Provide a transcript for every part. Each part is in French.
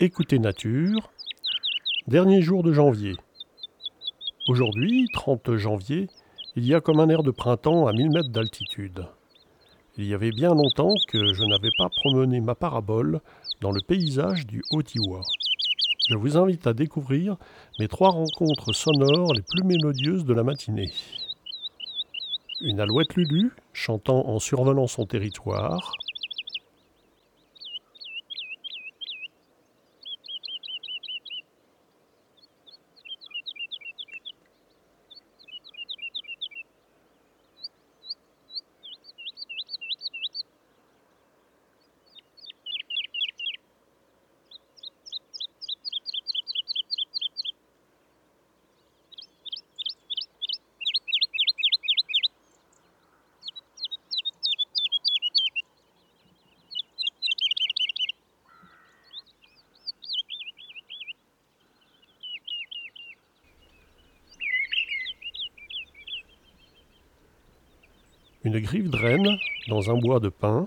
Écoutez Nature, dernier jour de janvier. Aujourd'hui, 30 janvier, il y a comme un air de printemps à 1000 mètres d'altitude. Il y avait bien longtemps que je n'avais pas promené ma parabole dans le paysage du Haut-Iwa. Je vous invite à découvrir mes trois rencontres sonores les plus mélodieuses de la matinée. Une alouette Lulu chantant en survolant son territoire, une griffe draine dans un bois de pin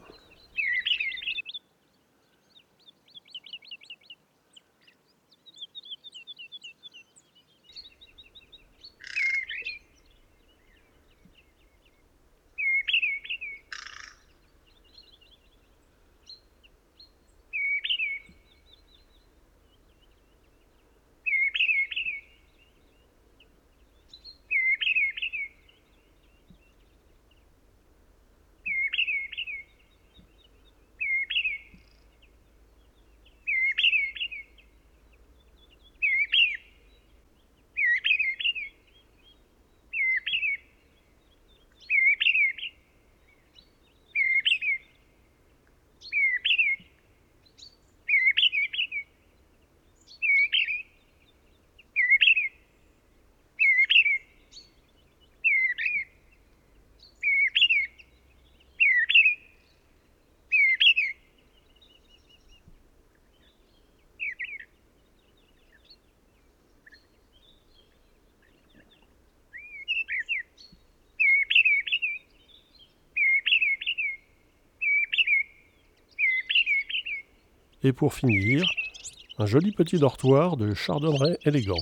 Et pour finir, un joli petit dortoir de chardonneret élégant.